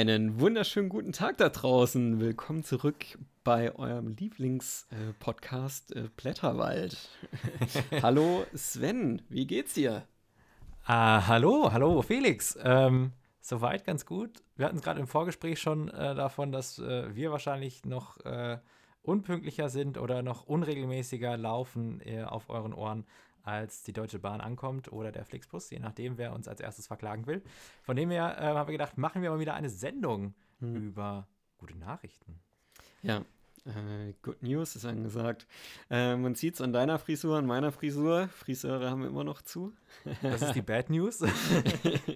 Einen wunderschönen guten Tag da draußen. Willkommen zurück bei eurem Lieblingspodcast äh, äh, Blätterwald. hallo Sven, wie geht's dir? Ah, hallo, hallo Felix. Ähm, soweit ganz gut. Wir hatten es gerade im Vorgespräch schon äh, davon, dass äh, wir wahrscheinlich noch äh, unpünktlicher sind oder noch unregelmäßiger laufen auf euren Ohren als die Deutsche Bahn ankommt oder der Flixbus, je nachdem, wer uns als erstes verklagen will. Von dem her äh, haben wir gedacht, machen wir mal wieder eine Sendung hm. über gute Nachrichten. Ja, äh, Good News ist angesagt. Äh, man sieht es an deiner Frisur, an meiner Frisur. Friseure haben wir immer noch zu. Das ist die Bad News.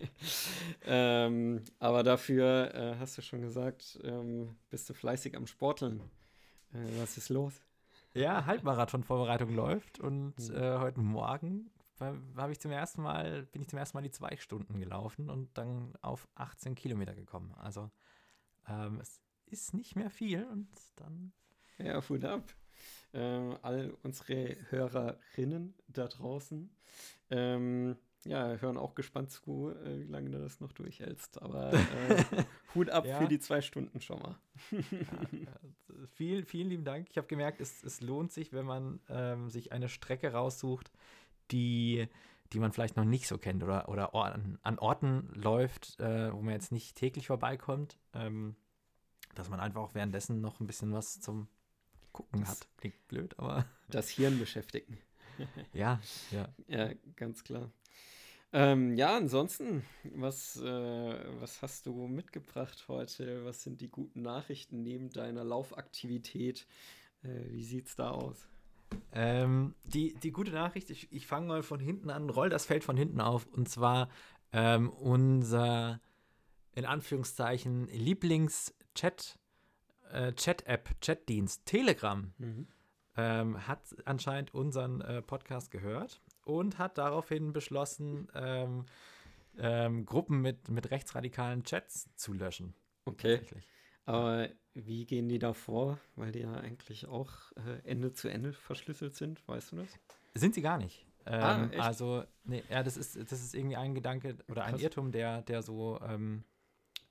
ähm, aber dafür, äh, hast du schon gesagt, ähm, bist du fleißig am Sporteln. Äh, was ist los? Ja, Halbmarathon-Vorbereitung läuft und mhm. äh, heute Morgen habe ich zum ersten Mal, bin ich zum ersten Mal die zwei Stunden gelaufen und dann auf 18 Kilometer gekommen. Also ähm, es ist nicht mehr viel und dann. Ja, Food ab. Ähm, all unsere Hörerinnen da draußen. Ähm, ja, hören auch gespannt zu, äh, wie lange du das noch durchhältst. Aber äh, Hut ab ja. für die zwei Stunden schon mal. ja, ja. Viel, vielen lieben Dank. Ich habe gemerkt, es, es lohnt sich, wenn man ähm, sich eine Strecke raussucht, die, die man vielleicht noch nicht so kennt oder, oder an, an Orten läuft, äh, wo man jetzt nicht täglich vorbeikommt. Ähm, dass man einfach auch währenddessen noch ein bisschen was zum Gucken das hat. Klingt blöd, aber. Das Hirn beschäftigen. ja, ja. Ja, ganz klar. Ähm, ja, ansonsten, was, äh, was hast du mitgebracht heute? Was sind die guten Nachrichten neben deiner Laufaktivität? Äh, wie sieht's da aus? Ähm, die, die gute Nachricht, ich, ich fange mal von hinten an, roll das Feld von hinten auf. Und zwar ähm, unser, in Anführungszeichen, Lieblings-Chat, äh, Chat-App, Chat-Dienst, Telegram, mhm. ähm, hat anscheinend unseren äh, Podcast gehört und hat daraufhin beschlossen, ähm, ähm, Gruppen mit, mit rechtsradikalen Chats zu löschen. Okay. Aber wie gehen die da vor? Weil die ja eigentlich auch äh, Ende zu Ende verschlüsselt sind, weißt du das? Sind sie gar nicht. Ah, ähm, also, nee, ja, das ist, das ist irgendwie ein Gedanke oder ein Irrtum, der, der so ähm,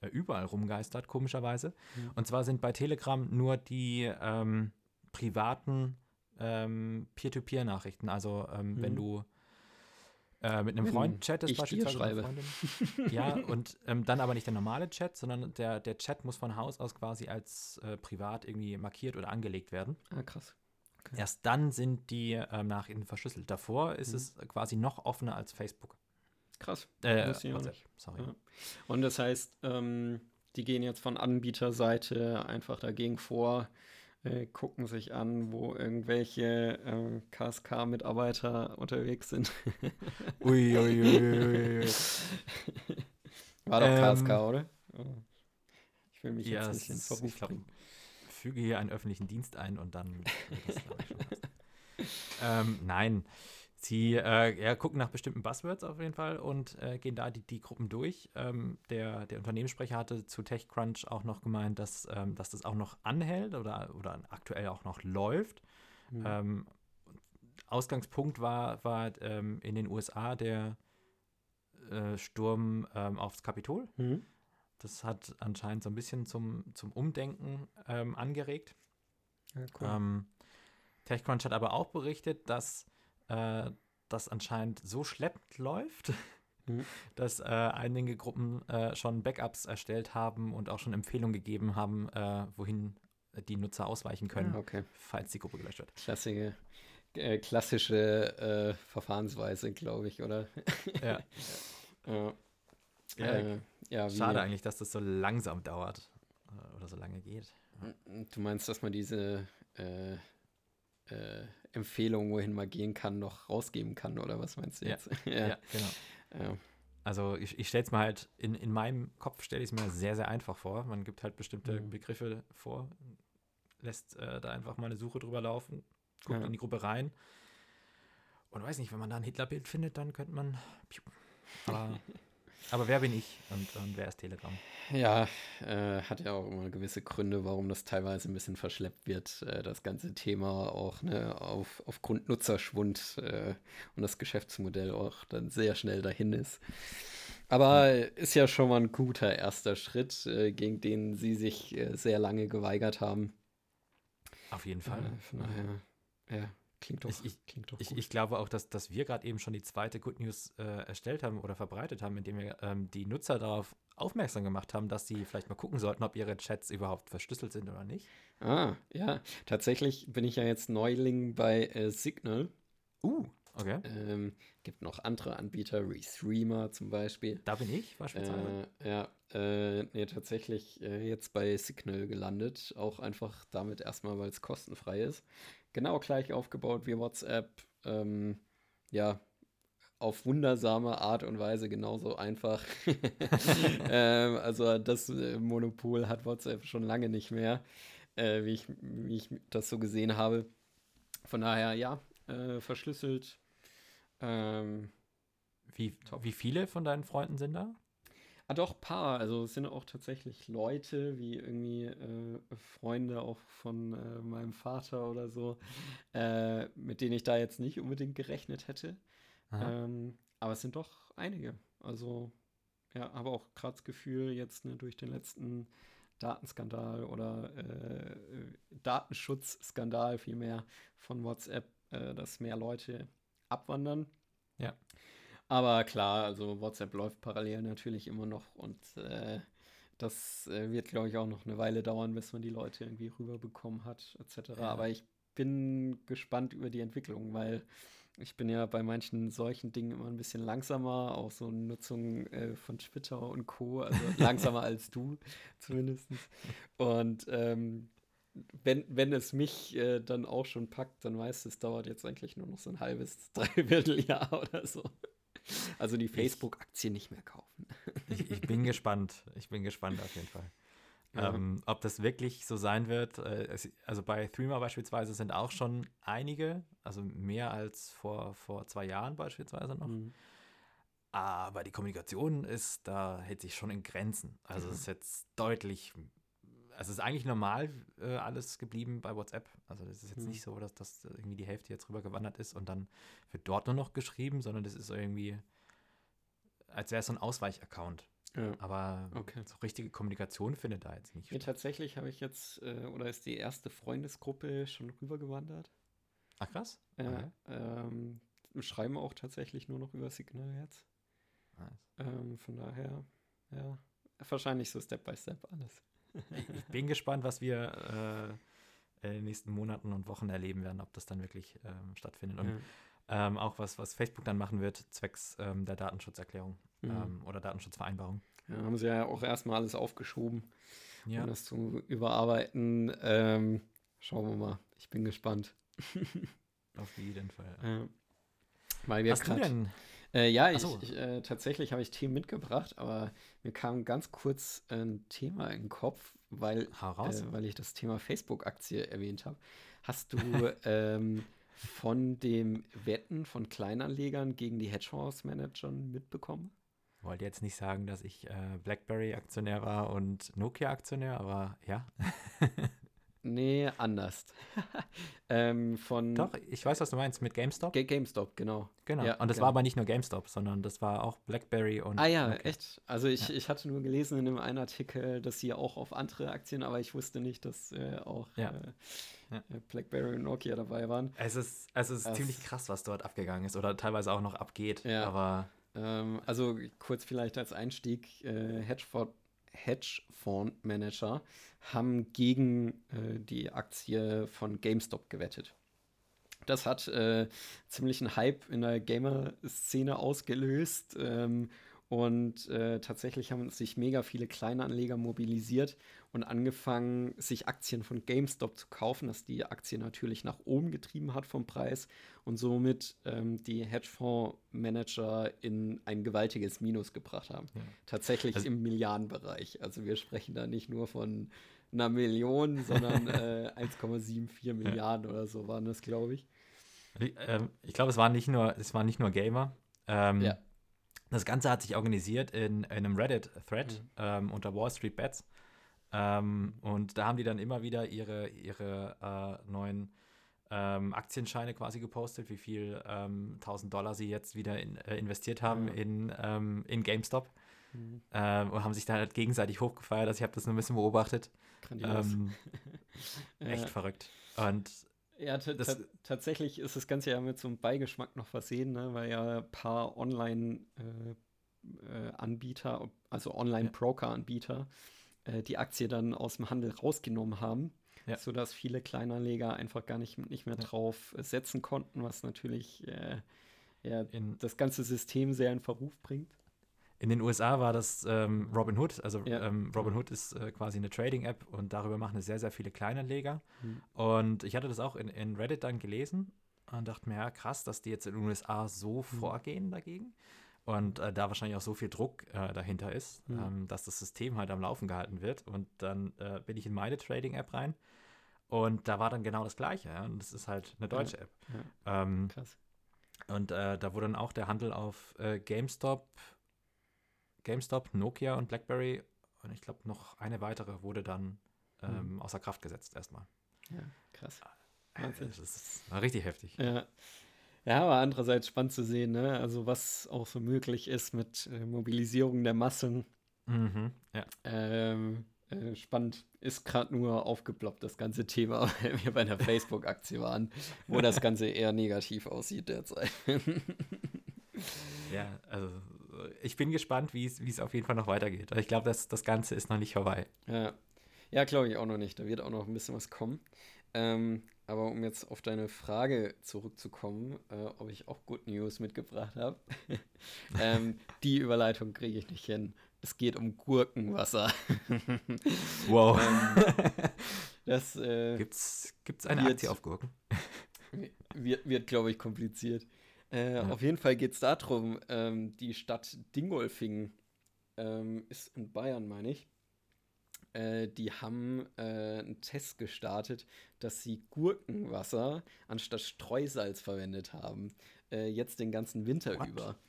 äh, überall rumgeistert, komischerweise. Mhm. Und zwar sind bei Telegram nur die ähm, privaten ähm, Peer-to-Peer-Nachrichten. Also ähm, mhm. wenn du äh, mit einem Freund chattest, beispielsweise schreibe. ja, und ähm, dann aber nicht der normale Chat, sondern der, der Chat muss von Haus aus quasi als äh, privat irgendwie markiert oder angelegt werden. Ah, krass. Okay. Erst dann sind die ähm, Nachrichten verschlüsselt. Davor ist mhm. es quasi noch offener als Facebook. Krass. Äh, WhatsApp, sorry. Ja. Und das heißt, ähm, die gehen jetzt von Anbieterseite einfach dagegen vor, äh, gucken sich an, wo irgendwelche äh, KSK-Mitarbeiter unterwegs sind. ui, ui, ui, ui. War doch ähm, KSK, oder? Ich will mich ja, jetzt nicht ins Verruf bringen. Füge hier einen öffentlichen Dienst ein und dann. ähm, nein. Sie äh, ja, gucken nach bestimmten Buzzwords auf jeden Fall und äh, gehen da die, die Gruppen durch. Ähm, der, der Unternehmenssprecher hatte zu TechCrunch auch noch gemeint, dass, ähm, dass das auch noch anhält oder, oder aktuell auch noch läuft. Mhm. Ähm, Ausgangspunkt war, war ähm, in den USA der äh, Sturm ähm, aufs Kapitol. Mhm. Das hat anscheinend so ein bisschen zum, zum Umdenken ähm, angeregt. Ja, cool. TechCrunch hat aber auch berichtet, dass äh, das anscheinend so schleppend läuft, mhm. dass äh, einige Gruppen äh, schon Backups erstellt haben und auch schon Empfehlungen gegeben haben, äh, wohin die Nutzer ausweichen können, okay. falls die Gruppe gelöscht wird. Klassische, äh, klassische äh, Verfahrensweise, glaube ich, oder? Ja. ja. ja, ja schade eigentlich, dass das so langsam dauert oder so lange geht. Du meinst, dass man diese äh, Empfehlungen, wohin man gehen kann, noch rausgeben kann, oder was meinst du jetzt? Ja, ja. ja genau. Ja. Also ich, ich stelle es mir halt, in, in meinem Kopf stelle ich es mir sehr, sehr einfach vor. Man gibt halt bestimmte mhm. Begriffe vor, lässt äh, da einfach mal eine Suche drüber laufen, guckt ja. in die Gruppe rein. Und weiß nicht, wenn man da ein Hitlerbild findet, dann könnte man. Aber Aber wer bin ich und, und wer ist Telegram? Ja, äh, hat ja auch immer gewisse Gründe, warum das teilweise ein bisschen verschleppt wird, äh, das ganze Thema auch ne, auf, aufgrund Nutzerschwund äh, und das Geschäftsmodell auch dann sehr schnell dahin ist. Aber ist ja schon mal ein guter erster Schritt, äh, gegen den sie sich äh, sehr lange geweigert haben. Auf jeden Fall. Äh, von daher, ja, klingt doch, ich, ich, klingt doch ich, ich, glaube auch, dass, dass wir gerade eben schon die zweite Good News äh, erstellt haben oder verbreitet haben, indem wir ähm, die Nutzer darauf aufmerksam gemacht haben, dass sie vielleicht mal gucken sollten, ob ihre Chats überhaupt verschlüsselt sind oder nicht. Ah, ja. Tatsächlich bin ich ja jetzt Neuling bei äh, Signal. Uh, okay. Ähm, gibt noch andere Anbieter, Restreamer zum Beispiel. Da bin ich beispielsweise. Äh, ja, äh, nee, tatsächlich äh, jetzt bei Signal gelandet. Auch einfach damit erstmal, weil es kostenfrei ist. Genau gleich aufgebaut wie WhatsApp. Ähm, ja, auf wundersame Art und Weise genauso einfach. ähm, also das äh, Monopol hat WhatsApp schon lange nicht mehr, äh, wie, ich, wie ich das so gesehen habe. Von daher, ja, äh, verschlüsselt. Ähm, wie, wie viele von deinen Freunden sind da? Ah, doch, paar. Also es sind auch tatsächlich Leute, wie irgendwie äh, Freunde auch von äh, meinem Vater oder so, äh, mit denen ich da jetzt nicht unbedingt gerechnet hätte. Ähm, aber es sind doch einige. Also, ja, habe auch gerade das Gefühl, jetzt ne, durch den letzten Datenskandal oder äh, Datenschutzskandal vielmehr von WhatsApp, äh, dass mehr Leute abwandern. Ja. Aber klar, also WhatsApp läuft parallel natürlich immer noch und äh, das äh, wird, glaube ich, auch noch eine Weile dauern, bis man die Leute irgendwie rüberbekommen hat, etc. Ja. Aber ich bin gespannt über die Entwicklung, weil ich bin ja bei manchen solchen Dingen immer ein bisschen langsamer, auch so Nutzung äh, von Twitter und Co. Also langsamer als du zumindest. Und ähm, wenn, wenn es mich äh, dann auch schon packt, dann weißt du, es dauert jetzt eigentlich nur noch so ein halbes, dreiviertel Jahr oder so. Also die Facebook-Aktie nicht mehr kaufen. Ich, ich, bin gespannt. Ich bin gespannt auf jeden Fall. Ja. Ähm, ob das wirklich so sein wird. Äh, also bei Threema beispielsweise sind auch schon einige, also mehr als vor, vor zwei Jahren beispielsweise noch. Mhm. Aber die Kommunikation ist, da hält sich schon in Grenzen. Also es ist jetzt deutlich, also es ist eigentlich normal äh, alles geblieben bei WhatsApp. Also es ist jetzt mhm. nicht so, dass das irgendwie die Hälfte jetzt rüber gewandert ist und dann wird dort nur noch geschrieben, sondern das ist irgendwie, als wäre es so ein Ausweichaccount. Ja. Aber okay. so richtige Kommunikation findet da jetzt nicht ja, Tatsächlich habe ich jetzt, äh, oder ist die erste Freundesgruppe schon rübergewandert. Ach krass. Ja, okay. ähm, schreiben auch tatsächlich nur noch über Signal jetzt. Nice. Ähm, von daher, ja, wahrscheinlich so Step by Step alles. Ich bin gespannt, was wir äh, in den nächsten Monaten und Wochen erleben werden, ob das dann wirklich ähm, stattfindet. Und ja. ähm, auch was, was Facebook dann machen wird, zwecks ähm, der Datenschutzerklärung mhm. Ähm, oder Datenschutzvereinbarung. Ja, haben sie ja auch erstmal alles aufgeschoben, ja. um das zu überarbeiten. Ähm, schauen wir mal. Ich bin gespannt. Auf jeden Fall. Ja. Weil wir Hast grad, du denn? Äh, ja, ich, so. ich äh, tatsächlich habe ich Themen mitgebracht, aber mir kam ganz kurz ein Thema in den Kopf, weil, äh, weil ich das Thema Facebook-Aktie erwähnt habe. Hast du ähm, von dem Wetten von Kleinanlegern gegen die Hedgefonds-Managern mitbekommen? wollte jetzt nicht sagen, dass ich äh, BlackBerry-Aktionär war und Nokia-Aktionär, aber ja. nee, anders. ähm, von Doch, ich weiß, was du meinst, mit GameStop. G GameStop, genau. Genau. Ja, und das genau. war aber nicht nur GameStop, sondern das war auch BlackBerry und. Ah ja, Nokia. echt. Also ich, ja. ich hatte nur gelesen in einem einen Artikel, dass sie auch auf andere Aktien, aber ich wusste nicht, dass äh, auch ja. Äh, äh BlackBerry und Nokia dabei waren. Es ist, es ist es ziemlich krass, was dort abgegangen ist oder teilweise auch noch abgeht. Ja. Aber ähm, also kurz vielleicht als Einstieg, äh, Hedgefondsmanager haben gegen äh, die Aktie von GameStop gewettet. Das hat äh, ziemlich einen Hype in der Gamer-Szene ausgelöst ähm, und äh, tatsächlich haben sich mega viele Kleinanleger mobilisiert und angefangen, sich Aktien von GameStop zu kaufen, dass die Aktie natürlich nach oben getrieben hat vom Preis und somit ähm, die Hedgefondsmanager in ein gewaltiges Minus gebracht haben. Ja. Tatsächlich also, im Milliardenbereich. Also wir sprechen da nicht nur von einer Million, sondern äh, 1,74 Milliarden oder so waren das, glaube ich. Ich, ähm, ich glaube, es waren nicht nur, es waren nicht nur Gamer. Ähm, ja. Das Ganze hat sich organisiert in, in einem Reddit-Thread mhm. ähm, unter Wall Street Bets. Ähm, und da haben die dann immer wieder ihre, ihre äh, neuen ähm, Aktienscheine quasi gepostet, wie viel ähm, 1000 Dollar sie jetzt wieder in, äh, investiert haben ja. in, ähm, in GameStop. Mhm. Ähm, und haben sich dann halt gegenseitig hochgefeiert. Also ich habe das nur ein bisschen beobachtet. Ähm, echt verrückt. Und ja, tatsächlich ist das Ganze ja mit so einem Beigeschmack noch versehen, ne? weil ja ein paar Online-Anbieter, äh, äh, also Online-Broker-Anbieter, äh, die Aktie dann aus dem Handel rausgenommen haben ja. sodass viele Kleinanleger einfach gar nicht, nicht mehr drauf setzen konnten, was natürlich äh, ja, das ganze System sehr in Verruf bringt. In den USA war das ähm, Robinhood. Also ja. ähm, Robinhood ist äh, quasi eine Trading-App und darüber machen es sehr, sehr viele Kleinanleger. Mhm. Und ich hatte das auch in, in Reddit dann gelesen und dachte mir, ja, krass, dass die jetzt in den USA so mhm. vorgehen dagegen. Und äh, da wahrscheinlich auch so viel Druck äh, dahinter ist, mhm. ähm, dass das System halt am Laufen gehalten wird. Und dann äh, bin ich in meine Trading-App rein und da war dann genau das Gleiche. Ja? Und das ist halt eine deutsche. App. Ja. Ähm, Krass. Und äh, da wurde dann auch der Handel auf äh, GameStop, GameStop, Nokia und BlackBerry und ich glaube noch eine weitere wurde dann ähm, mhm. außer Kraft gesetzt erstmal. Ja, krass. Äh, das ist, war richtig heftig. Ja. Ja, aber andererseits spannend zu sehen, ne? Also was auch so möglich ist mit äh, Mobilisierung der Massen. Mhm, ja. Ähm, äh, spannend ist gerade nur aufgeploppt, das ganze Thema, weil wir bei einer Facebook-Aktie waren, wo das Ganze eher negativ aussieht derzeit. ja, also ich bin gespannt, wie es auf jeden Fall noch weitergeht. Ich glaube, das, das Ganze ist noch nicht vorbei. Ja, ja glaube ich auch noch nicht. Da wird auch noch ein bisschen was kommen. Ähm, aber um jetzt auf deine Frage zurückzukommen, äh, ob ich auch Good News mitgebracht habe, ähm, die Überleitung kriege ich nicht hin. Es geht um Gurkenwasser. wow. ähm, das, äh, gibt's, gibt's eine wird, Aktie auf Gurken? wird, wird glaube ich, kompliziert. Äh, ja. Auf jeden Fall geht es darum, ähm, die Stadt Dingolfing ähm, ist in Bayern, meine ich äh, die haben äh, einen Test gestartet, dass sie Gurkenwasser anstatt Streusalz verwendet haben. Äh, jetzt den ganzen Winter What? über.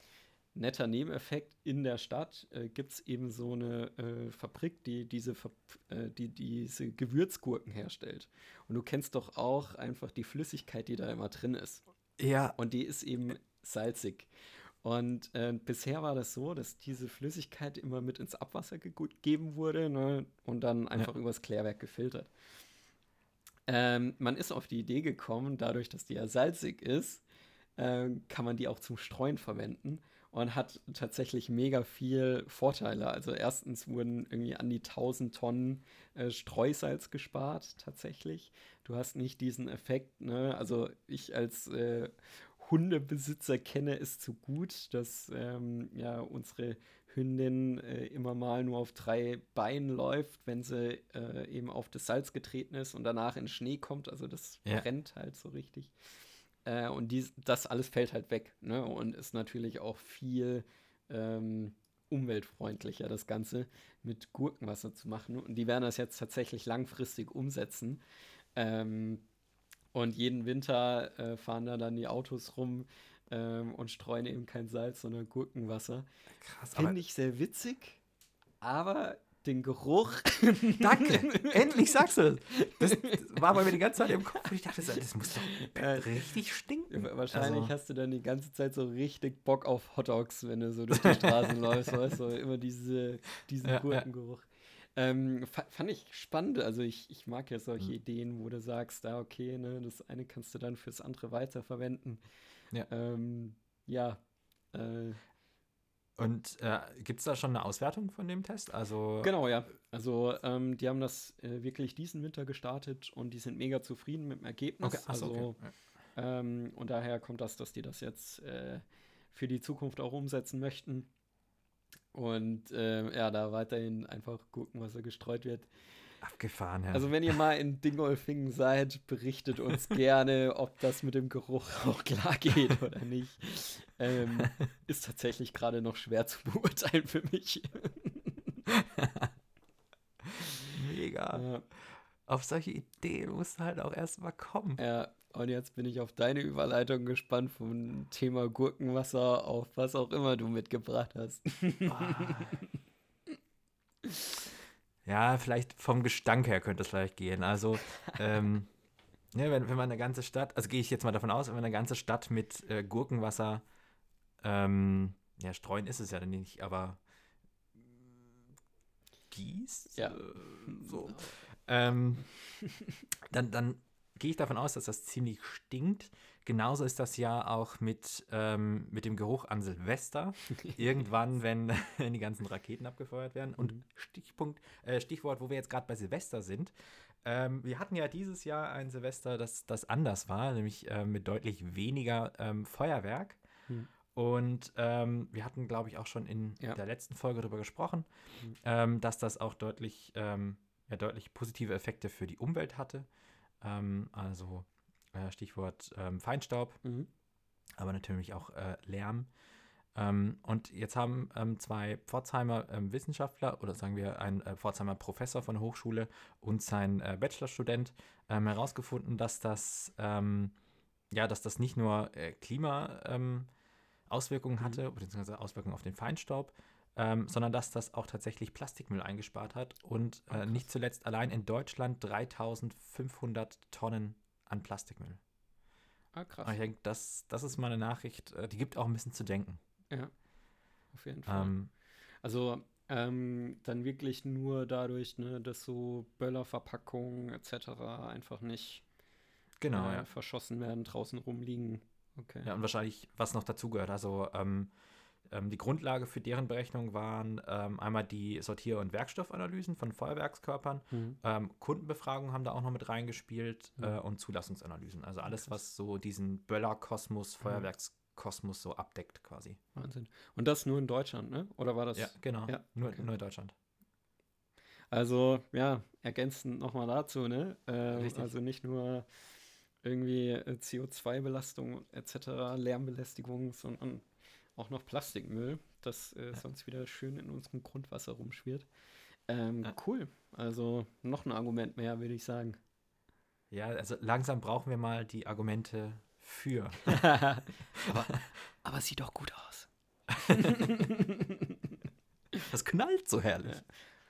Netter Nebeneffekt, in der Stadt äh, gibt es eben so eine äh, Fabrik, die diese, Ver äh, die diese Gewürzgurken herstellt. Und du kennst doch auch einfach die Flüssigkeit, die da immer drin ist. Ja. Und die ist eben salzig. Und äh, bisher war das so, dass diese Flüssigkeit immer mit ins Abwasser gegeben wurde ne, und dann einfach ja. übers Klärwerk gefiltert. Ähm, man ist auf die Idee gekommen, dadurch, dass die ja salzig ist, äh, kann man die auch zum Streuen verwenden und hat tatsächlich mega viel Vorteile. Also erstens wurden irgendwie an die 1000 Tonnen äh, Streusalz gespart tatsächlich. Du hast nicht diesen Effekt, ne? Also ich als äh, Hundebesitzer kenne es zu gut, dass ähm, ja unsere Hündin äh, immer mal nur auf drei Beinen läuft, wenn sie äh, eben auf das Salz getreten ist und danach in Schnee kommt. Also das ja. brennt halt so richtig. Äh, und dies, das alles fällt halt weg. Ne? Und ist natürlich auch viel ähm, umweltfreundlicher, das Ganze mit Gurkenwasser zu machen. Und die werden das jetzt tatsächlich langfristig umsetzen. Ähm, und jeden Winter äh, fahren da dann die Autos rum ähm, und streuen eben kein Salz, sondern Gurkenwasser. Krass. Finde ich sehr witzig, aber den Geruch. Danke, endlich sagst du das. Das war bei mir die ganze Zeit im Kopf. Ich dachte, das muss doch richtig stinken. Wahrscheinlich also. hast du dann die ganze Zeit so richtig Bock auf Hotdogs, wenn du so durch die Straßen läufst, weißt du, immer diese, diesen ja, Gurkengeruch. Ähm, fand ich spannend. Also ich, ich mag ja solche mhm. Ideen, wo du sagst, da okay, ne, das eine kannst du dann fürs andere weiterverwenden. Ja. Ähm, ja. Äh, und äh, gibt es da schon eine Auswertung von dem Test? Also genau, ja. Also ähm, die haben das äh, wirklich diesen Winter gestartet und die sind mega zufrieden mit dem Ergebnis. Okay. Achso, also, okay. Ähm, und daher kommt das, dass die das jetzt äh, für die Zukunft auch umsetzen möchten. Und äh, ja, da weiterhin einfach gucken, was da gestreut wird. Abgefahren, ja. Also wenn ihr mal in Dingolfingen seid, berichtet uns gerne, ob das mit dem Geruch auch klar geht oder nicht. Ähm, ist tatsächlich gerade noch schwer zu beurteilen für mich. Mega. Ja. Auf solche Ideen muss halt auch erstmal kommen. Ja, und jetzt bin ich auf deine Überleitung gespannt vom Thema Gurkenwasser auf was auch immer du mitgebracht hast. Ah. Ja, vielleicht vom Gestank her könnte es vielleicht gehen. Also, ähm, Ja, wenn, wenn man eine ganze Stadt, also gehe ich jetzt mal davon aus, wenn man eine ganze Stadt mit äh, Gurkenwasser, ähm, ja, streuen ist es ja nicht, aber gießt, ja. Äh, so, ähm, dann, dann gehe ich davon aus, dass das ziemlich stinkt. Genauso ist das ja auch mit, ähm, mit dem Geruch an Silvester. Irgendwann, wenn, wenn die ganzen Raketen abgefeuert werden. Und mhm. Stichpunkt, äh, Stichwort, wo wir jetzt gerade bei Silvester sind. Ähm, wir hatten ja dieses Jahr ein Silvester, das, das anders war, nämlich äh, mit deutlich weniger ähm, Feuerwerk. Mhm. Und ähm, wir hatten, glaube ich, auch schon in ja. der letzten Folge darüber gesprochen, mhm. ähm, dass das auch deutlich, ähm, ja, deutlich positive Effekte für die Umwelt hatte. Ähm, also äh, Stichwort ähm, Feinstaub, mhm. aber natürlich auch äh, Lärm. Ähm, und jetzt haben ähm, zwei Pforzheimer ähm, Wissenschaftler oder sagen wir ein äh, Pforzheimer Professor von der Hochschule und sein äh, Bachelorstudent ähm, herausgefunden, dass das, ähm, ja, dass das nicht nur äh, Klima Auswirkungen mhm. hatte, beziehungsweise Auswirkungen auf den Feinstaub, ähm, sondern dass das auch tatsächlich Plastikmüll eingespart hat und äh, oh, nicht zuletzt allein in Deutschland 3500 Tonnen an Plastikmüll. Ah, krass. ich denke, das, das ist mal eine Nachricht, äh, die gibt auch ein bisschen zu denken. Ja, auf jeden Fall. Ähm, also ähm, dann wirklich nur dadurch, ne, dass so Böllerverpackungen etc. einfach nicht genau, äh, ja. verschossen werden, draußen rumliegen. Okay. Ja, und wahrscheinlich, was noch dazugehört. Also ähm, ähm, die Grundlage für deren Berechnung waren ähm, einmal die Sortier- und Werkstoffanalysen von Feuerwerkskörpern. Mhm. Ähm, Kundenbefragungen haben da auch noch mit reingespielt mhm. äh, und Zulassungsanalysen. Also alles, was so diesen Böller-Kosmos, mhm. Feuerwerkskosmos so abdeckt quasi. Wahnsinn. Und das nur in Deutschland, ne? Oder war das? Ja, genau. Ja, nur, okay. nur in Deutschland. Also, ja, ergänzend nochmal dazu, ne? Äh, also nicht nur irgendwie äh, CO2-Belastung etc., Lärmbelästigung, sondern auch noch Plastikmüll, das äh, ja. sonst wieder schön in unserem Grundwasser rumschwirrt. Ähm, ja. Cool. Also noch ein Argument mehr, würde ich sagen. Ja, also langsam brauchen wir mal die Argumente für. aber, aber sieht doch gut aus. das knallt so herrlich. Ja.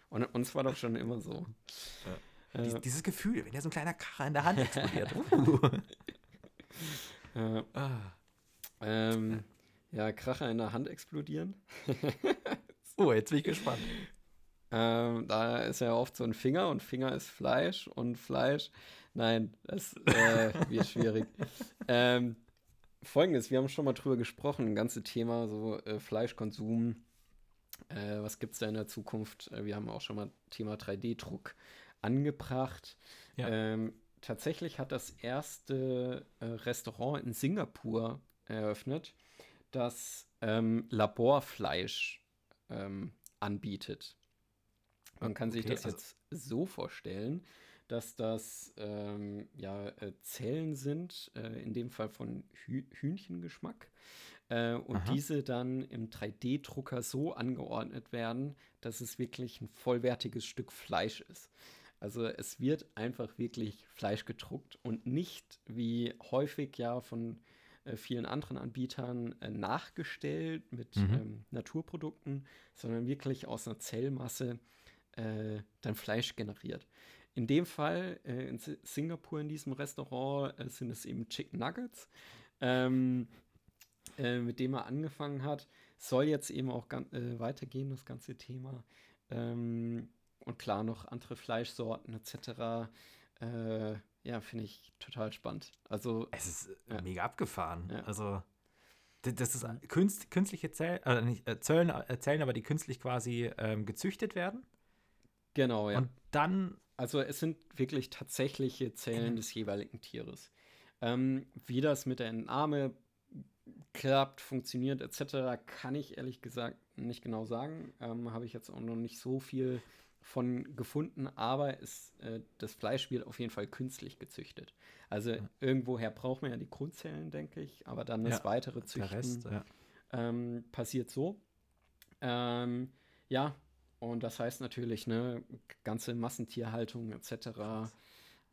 Und uns war doch schon immer so. Ja. Äh, dieses Gefühl, wenn der so ein kleiner Kracher in der Hand explodiert. uh. äh, ah. ähm, ja, Kracher in der Hand explodieren. oh, jetzt bin ich gespannt. Ähm, da ist ja oft so ein Finger und Finger ist Fleisch und Fleisch. Nein, das äh, wird schwierig. ähm, Folgendes, wir haben schon mal drüber gesprochen, ein ganzes Thema, so äh, Fleischkonsum. Äh, was gibt es da in der Zukunft? Äh, wir haben auch schon mal Thema 3D-Druck angebracht. Ja. Ähm, tatsächlich hat das erste äh, Restaurant in Singapur eröffnet das ähm, Laborfleisch ähm, anbietet. Man kann okay, sich das also jetzt so vorstellen, dass das ähm, ja, äh, Zellen sind, äh, in dem Fall von Hü Hühnchengeschmack. Äh, und Aha. diese dann im 3D-Drucker so angeordnet werden, dass es wirklich ein vollwertiges Stück Fleisch ist. Also es wird einfach wirklich Fleisch gedruckt und nicht wie häufig ja von äh, vielen anderen Anbietern äh, nachgestellt mit mhm. ähm, Naturprodukten, sondern wirklich aus einer Zellmasse äh, dann Fleisch generiert. In dem Fall, äh, in Singapur in diesem Restaurant, äh, sind es eben Chicken Nuggets, ähm, äh, mit dem er angefangen hat. Soll jetzt eben auch weitergehen, das ganze Thema. Ähm, und klar, noch andere Fleischsorten etc. Äh, ja, finde ich total spannend. Also es ist äh, ja. mega abgefahren. Ja. Also das ist künst, künstliche Zellen, äh, nicht, äh, Zellen, äh, Zellen, aber die künstlich quasi ähm, gezüchtet werden. Genau, ja. Und dann. Also es sind wirklich tatsächliche Zellen mhm. des jeweiligen Tieres. Ähm, wie das mit der Entnahme klappt, funktioniert etc., kann ich ehrlich gesagt nicht genau sagen. Ähm, Habe ich jetzt auch noch nicht so viel von gefunden, aber ist, äh, das Fleisch wird auf jeden Fall künstlich gezüchtet. Also ja. irgendwoher braucht man ja die Grundzellen, denke ich, aber dann das ja, weitere Züchten Rest, ja. ähm, passiert so. Ähm, ja, und das heißt natürlich, ne, ganze Massentierhaltung etc.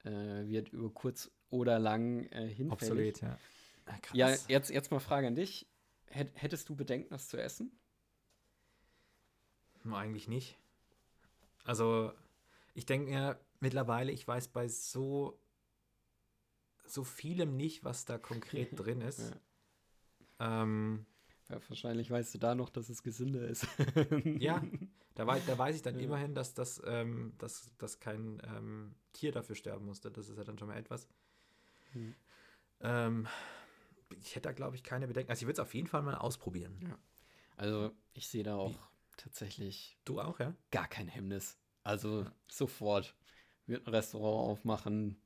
Äh, wird über kurz oder lang äh, hinfällig. Obsolet, ja. Ah, krass. Ja, jetzt, jetzt mal Frage an dich. Hättest du Bedenken, das zu essen? Eigentlich nicht. Also, ich denke mir mittlerweile, ich weiß bei so so vielem nicht, was da konkret drin ist. Ja. Ähm, ja, wahrscheinlich weißt du da noch, dass es gesünder ist. ja, da, war, da weiß ich dann ja. immerhin, dass, das, ähm, dass, dass kein ähm, Tier dafür sterben musste. Das ist ja dann schon mal etwas. Hm. Ähm, ich hätte da, glaube ich, keine Bedenken. Also ich würde es auf jeden Fall mal ausprobieren. Ja. Also ich sehe da auch? Tatsächlich. Du auch, ja? Gar kein Hemmnis. Also ja. sofort. Wird ein Restaurant aufmachen.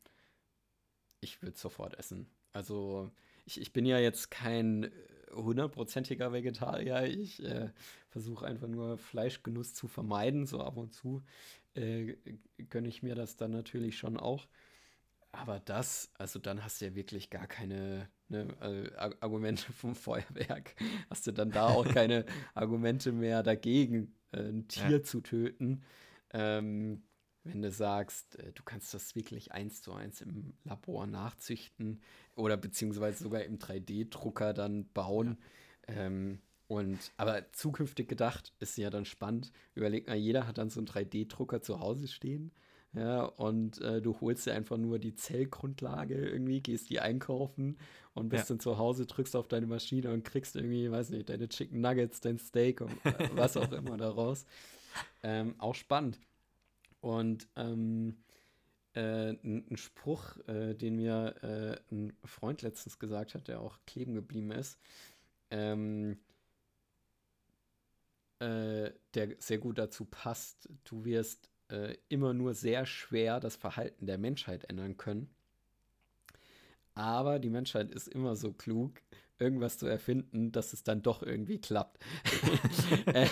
Ich würde sofort essen. Also ich, ich bin ja jetzt kein hundertprozentiger Vegetarier. Ich äh, versuche einfach nur Fleischgenuss zu vermeiden. So ab und zu äh, gönne ich mir das dann natürlich schon auch. Aber das, also dann hast du ja wirklich gar keine ne, äh, Argumente vom Feuerwerk. Hast du dann da auch keine Argumente mehr dagegen, äh, ein Tier ja. zu töten. Ähm, wenn du sagst, äh, du kannst das wirklich eins zu eins im Labor nachzüchten oder beziehungsweise sogar im 3D-Drucker dann bauen. Ja. Ähm, und aber zukünftig gedacht ist ja dann spannend. Überleg mal, jeder hat dann so einen 3D-Drucker zu Hause stehen ja, und äh, du holst dir einfach nur die Zellgrundlage irgendwie, gehst die einkaufen und bist ja. dann zu Hause, drückst auf deine Maschine und kriegst irgendwie, weiß nicht, deine Chicken Nuggets, dein Steak und äh, was auch immer daraus. Ähm, auch spannend. Und ähm, äh, ein, Spruch, äh, den mir äh, ein Freund letztens gesagt hat, der auch kleben geblieben ist, ähm, äh, der sehr gut dazu passt. Du wirst äh, immer nur sehr schwer das Verhalten der Menschheit ändern können. Aber die Menschheit ist immer so klug, irgendwas zu erfinden, dass es dann doch irgendwie klappt. äh,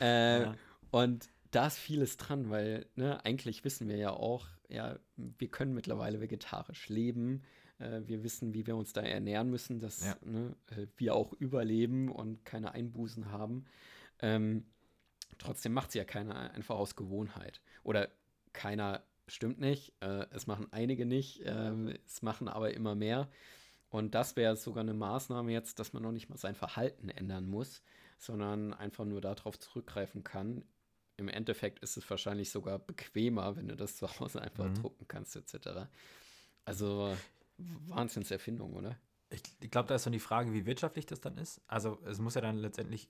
äh, ja. Und da ist vieles dran, weil ne, eigentlich wissen wir ja auch, ja, wir können mittlerweile vegetarisch leben. Äh, wir wissen, wie wir uns da ernähren müssen, dass ja. ne, äh, wir auch überleben und keine Einbußen haben. Ähm, Trotzdem macht sie ja keiner einfach aus Gewohnheit. Oder keiner stimmt nicht. Äh, es machen einige nicht. Äh, es machen aber immer mehr. Und das wäre sogar eine Maßnahme jetzt, dass man noch nicht mal sein Verhalten ändern muss, sondern einfach nur darauf zurückgreifen kann. Im Endeffekt ist es wahrscheinlich sogar bequemer, wenn du das zu Hause einfach mhm. drucken kannst, etc. Also Wahnsinnserfindung, oder? Ich, ich glaube, da ist dann die Frage, wie wirtschaftlich das dann ist. Also es muss ja dann letztendlich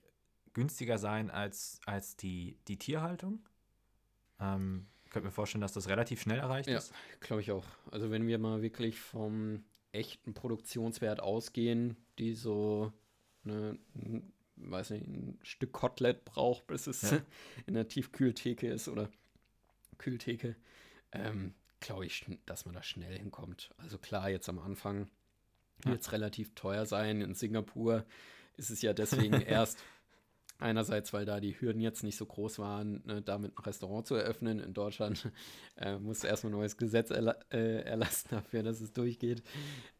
günstiger sein als, als die, die Tierhaltung. Ähm, könnte mir vorstellen, dass das relativ schnell erreicht ja, ist. Ja, glaube ich auch. Also wenn wir mal wirklich vom echten Produktionswert ausgehen, die so eine, weiß nicht, ein Stück Kotelett braucht, bis es ja. in der Tiefkühltheke ist oder Kühltheke, ähm, glaube ich, dass man da schnell hinkommt. Also klar, jetzt am Anfang ja. wird es relativ teuer sein. In Singapur ist es ja deswegen erst Einerseits, weil da die Hürden jetzt nicht so groß waren, ne, damit ein Restaurant zu eröffnen. In Deutschland äh, musste erstmal ein neues Gesetz erla äh, erlassen dafür, dass es durchgeht.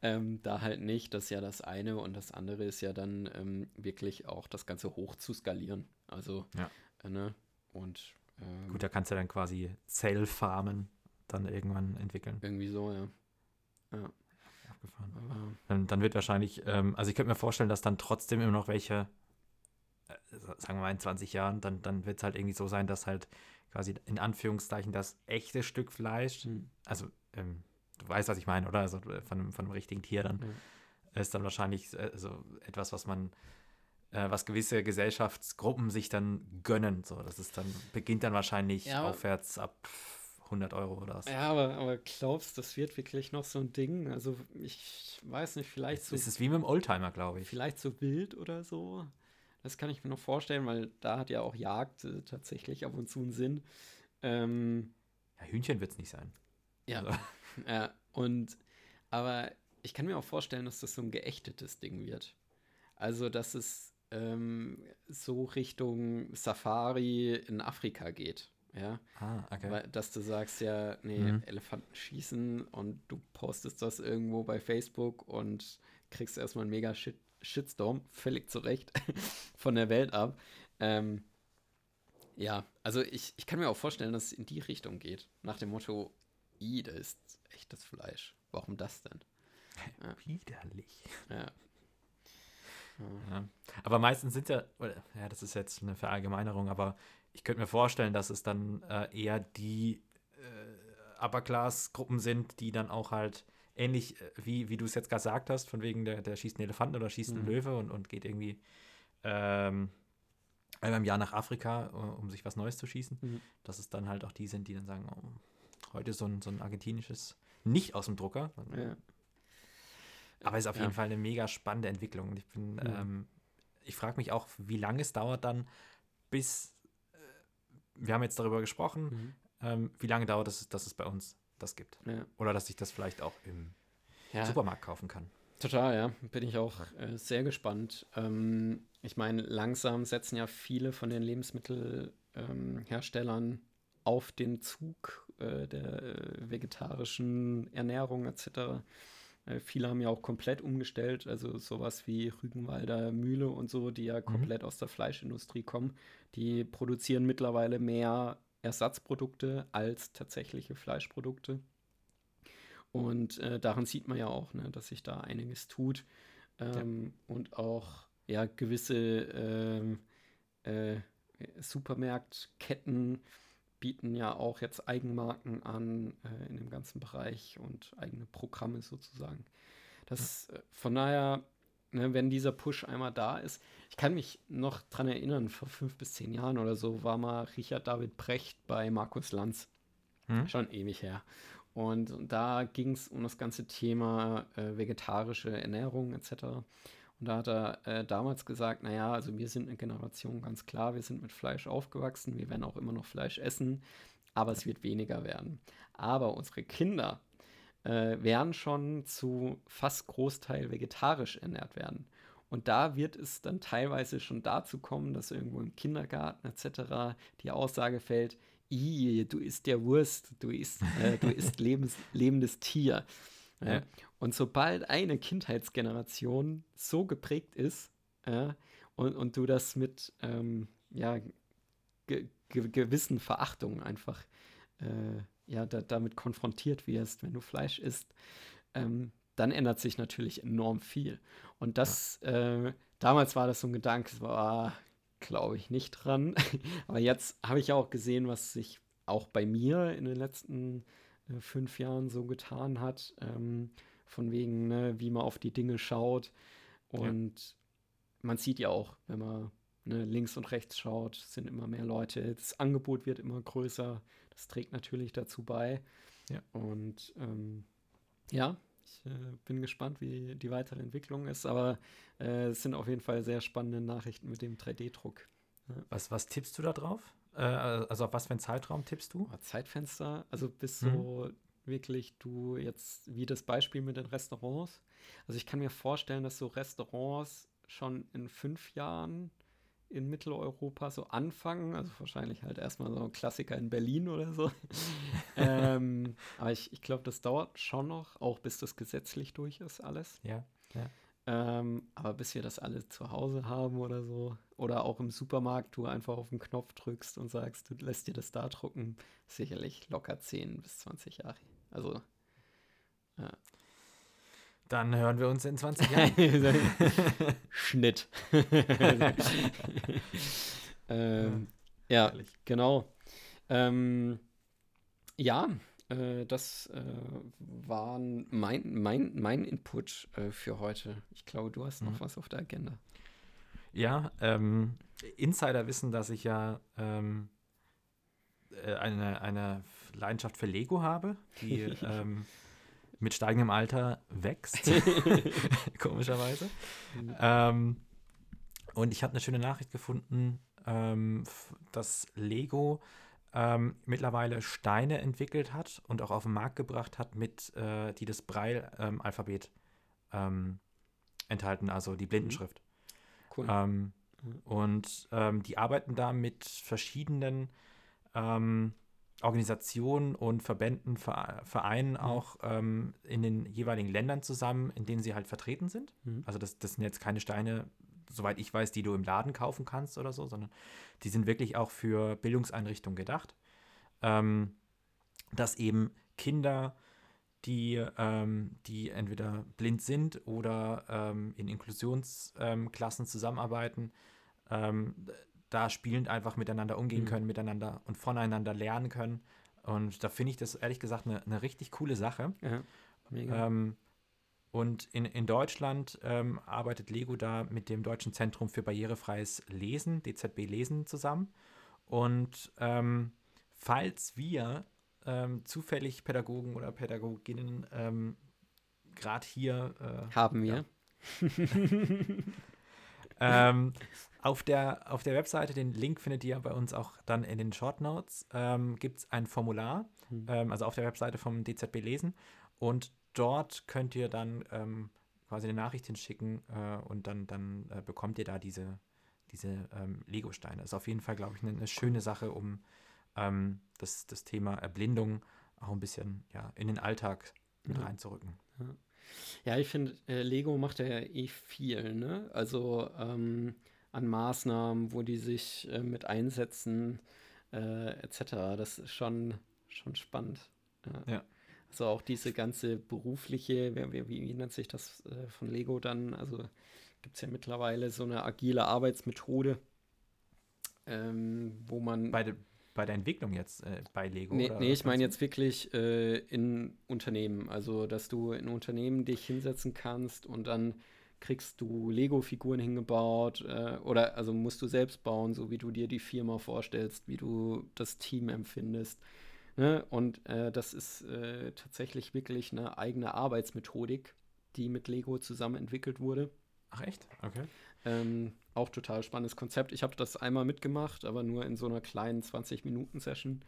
Ähm, da halt nicht. Das ist ja das eine. Und das andere ist ja dann ähm, wirklich auch das Ganze hoch zu skalieren. Also, ja. äh, ne? Und. Ähm, Gut, da kannst du dann quasi Zellfarmen dann irgendwann entwickeln. Irgendwie so, ja. Ja. Abgefahren. Dann, dann wird wahrscheinlich, ähm, also ich könnte mir vorstellen, dass dann trotzdem immer noch welche sagen wir mal in 20 Jahren, dann, dann wird es halt irgendwie so sein, dass halt quasi in Anführungszeichen das echte Stück Fleisch, mhm. also ähm, du weißt, was ich meine, oder? Also äh, von, von einem richtigen Tier dann, mhm. ist dann wahrscheinlich äh, so etwas, was man, äh, was gewisse Gesellschaftsgruppen sich dann gönnen. So, das ist dann, beginnt dann wahrscheinlich ja, aufwärts ab 100 Euro oder was. Ja, aber, aber glaubst das wird wirklich noch so ein Ding? Also ich weiß nicht, vielleicht so. Es ist wie mit dem Oldtimer, glaube ich. Vielleicht so wild oder so. Das kann ich mir noch vorstellen, weil da hat ja auch Jagd äh, tatsächlich ab und zu einen Sinn. Ähm, ja, Hühnchen wird es nicht sein. Ja. Also. ja. Und aber ich kann mir auch vorstellen, dass das so ein geächtetes Ding wird. Also, dass es ähm, so Richtung Safari in Afrika geht. Ja. Ah, okay. Weil, dass du sagst, ja, nee, mhm. Elefanten schießen und du postest das irgendwo bei Facebook und kriegst erstmal einen mega Shit Shitstorm, völlig zu Recht, von der Welt ab. Ähm, ja, also ich, ich kann mir auch vorstellen, dass es in die Richtung geht. Nach dem Motto, i, da ist echtes Fleisch. Warum das denn? Ja. Widerlich. Ja. ja. Aber meistens sind ja, ja, das ist jetzt eine Verallgemeinerung, aber ich könnte mir vorstellen, dass es dann äh, eher die äh, Upper-Class-Gruppen sind, die dann auch halt ähnlich äh, wie, wie du es jetzt gerade gesagt hast, von wegen der, der schießt einen Elefanten oder schießt einen mhm. Löwe und, und geht irgendwie ähm, einmal im Jahr nach Afrika, um sich was Neues zu schießen. Mhm. Dass es dann halt auch die sind, die dann sagen, oh, heute so ein, so ein argentinisches, nicht aus dem Drucker. Ja. Aber es ist auf ja. jeden Fall eine mega spannende Entwicklung. Ich bin, mhm. ähm, ich frage mich auch, wie lange es dauert dann, bis, äh, wir haben jetzt darüber gesprochen, mhm. ähm, wie lange dauert es, dass es bei uns das gibt. Ja. Oder dass ich das vielleicht auch im ja. Supermarkt kaufen kann. Total, ja. Bin ich auch äh, sehr gespannt. Ähm, ich meine, langsam setzen ja viele von den Lebensmittelherstellern ähm, auf den Zug äh, der äh, vegetarischen Ernährung etc. Äh, viele haben ja auch komplett umgestellt, also sowas wie Rügenwalder Mühle und so, die ja mhm. komplett aus der Fleischindustrie kommen. Die produzieren mittlerweile mehr Ersatzprodukte als tatsächliche Fleischprodukte. Und äh, daran sieht man ja auch, ne, dass sich da einiges tut ähm, ja. und auch ja gewisse ähm, äh, Supermarktketten bieten ja auch jetzt Eigenmarken an äh, in dem ganzen Bereich und eigene Programme sozusagen. Das äh, von daher, ne, wenn dieser Push einmal da ist, ich kann mich noch dran erinnern, vor fünf bis zehn Jahren oder so war mal Richard David Precht bei Markus Lanz. Hm? Schon ewig her. Und da ging es um das ganze Thema äh, vegetarische Ernährung etc. Und da hat er äh, damals gesagt, naja, also wir sind eine Generation, ganz klar, wir sind mit Fleisch aufgewachsen, wir werden auch immer noch Fleisch essen, aber es wird weniger werden. Aber unsere Kinder äh, werden schon zu fast Großteil vegetarisch ernährt werden. Und da wird es dann teilweise schon dazu kommen, dass irgendwo im Kindergarten etc. die Aussage fällt, I, du isst der Wurst, du isst, äh, du isst lebens, lebendes Tier. Ja. Und sobald eine Kindheitsgeneration so geprägt ist ja, und, und du das mit ähm, ja, ge gewissen Verachtungen einfach äh, ja, da, damit konfrontiert wirst, wenn du Fleisch isst, ähm, dann ändert sich natürlich enorm viel. Und das, ja. äh, damals war das so ein Gedanke, es war, glaube ich nicht dran. Aber jetzt habe ich auch gesehen, was sich auch bei mir in den letzten äh, fünf Jahren so getan hat. Ähm, von wegen, ne, wie man auf die Dinge schaut. Und ja. man sieht ja auch, wenn man ne, links und rechts schaut, sind immer mehr Leute. Das Angebot wird immer größer. Das trägt natürlich dazu bei. Ja. Und ähm, ja, ich äh, bin gespannt, wie die weitere Entwicklung ist, aber äh, es sind auf jeden Fall sehr spannende Nachrichten mit dem 3D-Druck. Ja. Was, was tippst du da drauf? Äh, also auf was für einen Zeitraum tippst du? Zeitfenster, also bis mhm. so wirklich du jetzt, wie das Beispiel mit den Restaurants. Also ich kann mir vorstellen, dass so Restaurants schon in fünf Jahren in Mitteleuropa so anfangen. Also wahrscheinlich halt erstmal so ein Klassiker in Berlin oder so. ähm, aber ich, ich glaube, das dauert schon noch, auch bis das gesetzlich durch ist, alles. Ja, ja. Ähm, aber bis wir das alle zu Hause haben oder so, oder auch im Supermarkt, du einfach auf den Knopf drückst und sagst, du lässt dir das da drucken, sicherlich locker 10 bis 20 Jahre. Also, ja. Dann hören wir uns in 20 Jahren. Schnitt. ähm, ja, Ehrlich. genau. Ähm, ja, äh, das äh, war mein, mein, mein Input äh, für heute. Ich glaube, du hast noch mhm. was auf der Agenda. Ja, ähm, Insider wissen, dass ich ja ähm, äh, eine, eine Leidenschaft für Lego habe, die ähm, mit steigendem Alter wächst, komischerweise. Mhm. Ähm, und ich habe eine schöne Nachricht gefunden, ähm, dass Lego ähm, mittlerweile Steine entwickelt hat und auch auf den Markt gebracht hat, mit, äh, die das Braille-Alphabet ähm, enthalten, also die Blindenschrift. Cool. Ähm, mhm. Und ähm, die arbeiten da mit verschiedenen ähm, Organisationen und Verbänden, Vereinen mhm. auch ähm, in den jeweiligen Ländern zusammen, in denen sie halt vertreten sind. Mhm. Also das, das sind jetzt keine Steine, soweit ich weiß, die du im Laden kaufen kannst oder so, sondern die sind wirklich auch für Bildungseinrichtungen gedacht. Ähm, dass eben Kinder, die, ähm, die entweder blind sind oder ähm, in Inklusionsklassen zusammenarbeiten, ähm, da spielend einfach miteinander umgehen mhm. können, miteinander und voneinander lernen können. Und da finde ich das ehrlich gesagt eine, eine richtig coole Sache. Ja. Ähm, und in, in Deutschland ähm, arbeitet Lego da mit dem Deutschen Zentrum für barrierefreies Lesen, DZB Lesen, zusammen. Und ähm, falls wir ähm, zufällig Pädagogen oder Pädagoginnen ähm, gerade hier äh, haben wir. Ja. ähm, auf, der, auf der Webseite, den Link findet ihr bei uns auch dann in den Short Notes, ähm, gibt es ein Formular, mhm. ähm, also auf der Webseite vom DZB Lesen. Und dort könnt ihr dann ähm, quasi eine Nachricht hinschicken äh, und dann, dann äh, bekommt ihr da diese, diese ähm, Lego-Steine. Das ist auf jeden Fall, glaube ich, eine, eine, schöne Sache, um ähm, das, das Thema Erblindung auch ein bisschen ja, in den Alltag mit ja. reinzurücken. Ja. Ja, ich finde, äh, Lego macht ja eh viel, ne? Also ähm, an Maßnahmen, wo die sich äh, mit einsetzen, äh, etc. Das ist schon, schon spannend. Ja. ja. Also auch diese ganze berufliche, wie, wie, wie nennt sich das äh, von Lego dann? Also gibt es ja mittlerweile so eine agile Arbeitsmethode, ähm, wo man. Bei, de, bei der Entwicklung jetzt äh, bei Lego? Nee, nee ich meine jetzt wirklich äh, in Unternehmen. Also, dass du in Unternehmen dich hinsetzen kannst und dann kriegst du Lego-Figuren hingebaut äh, oder also musst du selbst bauen, so wie du dir die Firma vorstellst, wie du das Team empfindest. Ne? Und äh, das ist äh, tatsächlich wirklich eine eigene Arbeitsmethodik, die mit Lego zusammen entwickelt wurde. Ach echt? Okay. Ähm, auch total spannendes Konzept. Ich habe das einmal mitgemacht, aber nur in so einer kleinen 20-Minuten-Session.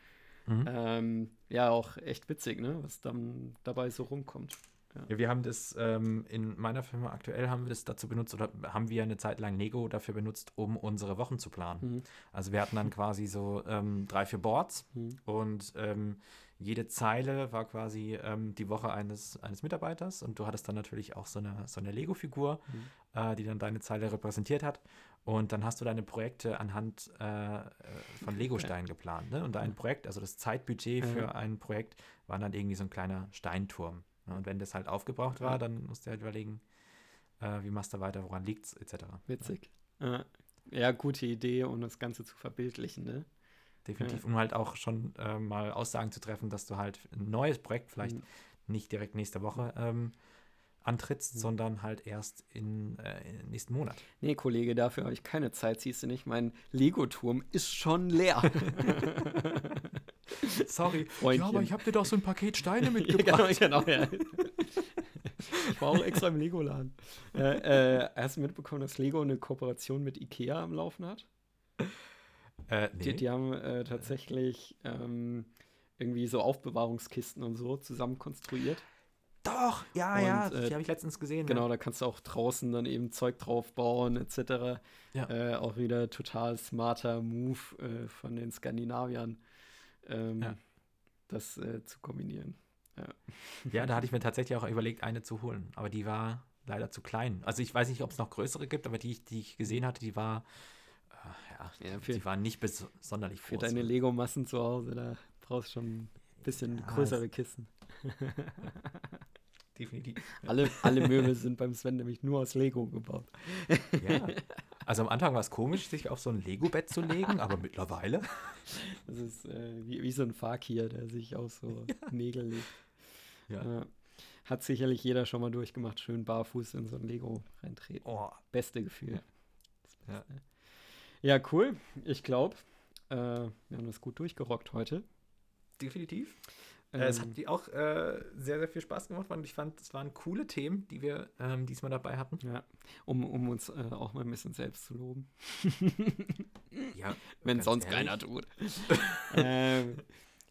Mhm. Ähm, ja, auch echt witzig, ne? was dann dabei so rumkommt. Ja. ja, wir haben das ähm, in meiner Firma aktuell haben wir das dazu benutzt oder haben wir eine Zeit lang Lego dafür benutzt, um unsere Wochen zu planen. Mhm. Also wir hatten dann quasi so ähm, drei, vier Boards mhm. und ähm, jede Zeile war quasi ähm, die Woche eines, eines Mitarbeiters und du hattest dann natürlich auch so eine, so eine Lego-Figur, mhm. äh, die dann deine Zeile repräsentiert hat. Und dann hast du deine Projekte anhand äh, äh von Lego-Steinen ja. geplant. Ne? Und ein Projekt, also das Zeitbudget für ein Projekt, war dann irgendwie so ein kleiner Steinturm. Ne? Und wenn das halt aufgebraucht war, dann musst du halt überlegen, äh, wie machst du weiter, woran liegt es, etc. Witzig. Ja. ja, gute Idee, um das Ganze zu verbildlichen, ne? Definitiv. Ja. Um halt auch schon äh, mal Aussagen zu treffen, dass du halt ein neues Projekt vielleicht mhm. nicht direkt nächste Woche ähm, antrittst, mhm. sondern halt erst in, äh, in nächsten Monat. Nee, Kollege, dafür habe ich keine Zeit, siehst du nicht. Mein Lego-Turm ist schon leer. Sorry. Freundchen. Ja, aber ich habe dir doch so ein Paket Steine mitgebracht. genau, genau, ja. Ich war auch extra im Lego-Laden. Äh, äh, hast du mitbekommen, dass Lego eine Kooperation mit Ikea am Laufen hat? Äh, nee. die, die, haben äh, tatsächlich ähm, irgendwie so Aufbewahrungskisten und so zusammen konstruiert. Doch, ja, und, ja, äh, die habe ich letztens gesehen. Genau, ja. da kannst du auch draußen dann eben Zeug drauf bauen, etc. Ja. Äh, auch wieder total smarter Move äh, von den Skandinaviern, ähm, ja. das äh, zu kombinieren. Ja. ja, da hatte ich mir tatsächlich auch überlegt, eine zu holen, aber die war leider zu klein. Also ich weiß nicht, ob es noch größere gibt, aber die, die ich gesehen hatte, die war ja, ja für, die waren nicht sonderlich Für deine Lego-Massen zu Hause, da brauchst du schon ein bisschen ja, größere Kisten. Definitiv. Alle, alle Möbel sind beim Sven nämlich nur aus Lego gebaut. Ja. Also am Anfang war es komisch, sich auf so ein Lego-Bett zu legen, aber mittlerweile. Das ist äh, wie, wie so ein Fakir, der sich auf so ja. Nägel legt. Ja. Äh, hat sicherlich jeder schon mal durchgemacht, schön barfuß in so ein Lego reintreten. Oh. Beste Gefühl. Ja. ja. Ja, cool. Ich glaube, äh, wir haben das gut durchgerockt heute. Definitiv. Ähm, es hat die auch äh, sehr, sehr viel Spaß gemacht und ich fand, es waren coole Themen, die wir ähm, diesmal dabei hatten. Ja, um, um uns äh, auch mal ein bisschen selbst zu loben. ja. Wenn sonst ehrlich. keiner tut. ähm,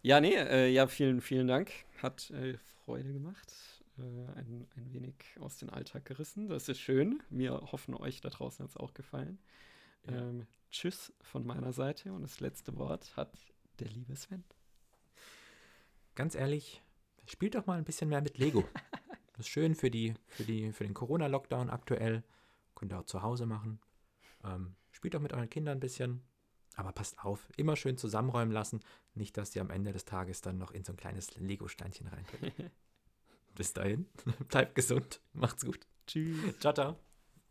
ja, nee, äh, ja, vielen, vielen Dank. Hat äh, Freude gemacht. Äh, ein, ein wenig aus dem Alltag gerissen. Das ist schön. Wir hoffen, euch da draußen hat es auch gefallen. Ja. Tschüss von meiner Seite und das letzte Wort hat der liebe Sven. Ganz ehrlich, spielt doch mal ein bisschen mehr mit Lego. das ist schön für, die, für, die, für den Corona-Lockdown aktuell. Könnt ihr auch zu Hause machen. Ähm, spielt doch mit euren Kindern ein bisschen. Aber passt auf, immer schön zusammenräumen lassen. Nicht, dass ihr am Ende des Tages dann noch in so ein kleines Lego-Steinchen reinbringt. Bis dahin, bleibt gesund, macht's gut. Tschüss. Ciao, ciao.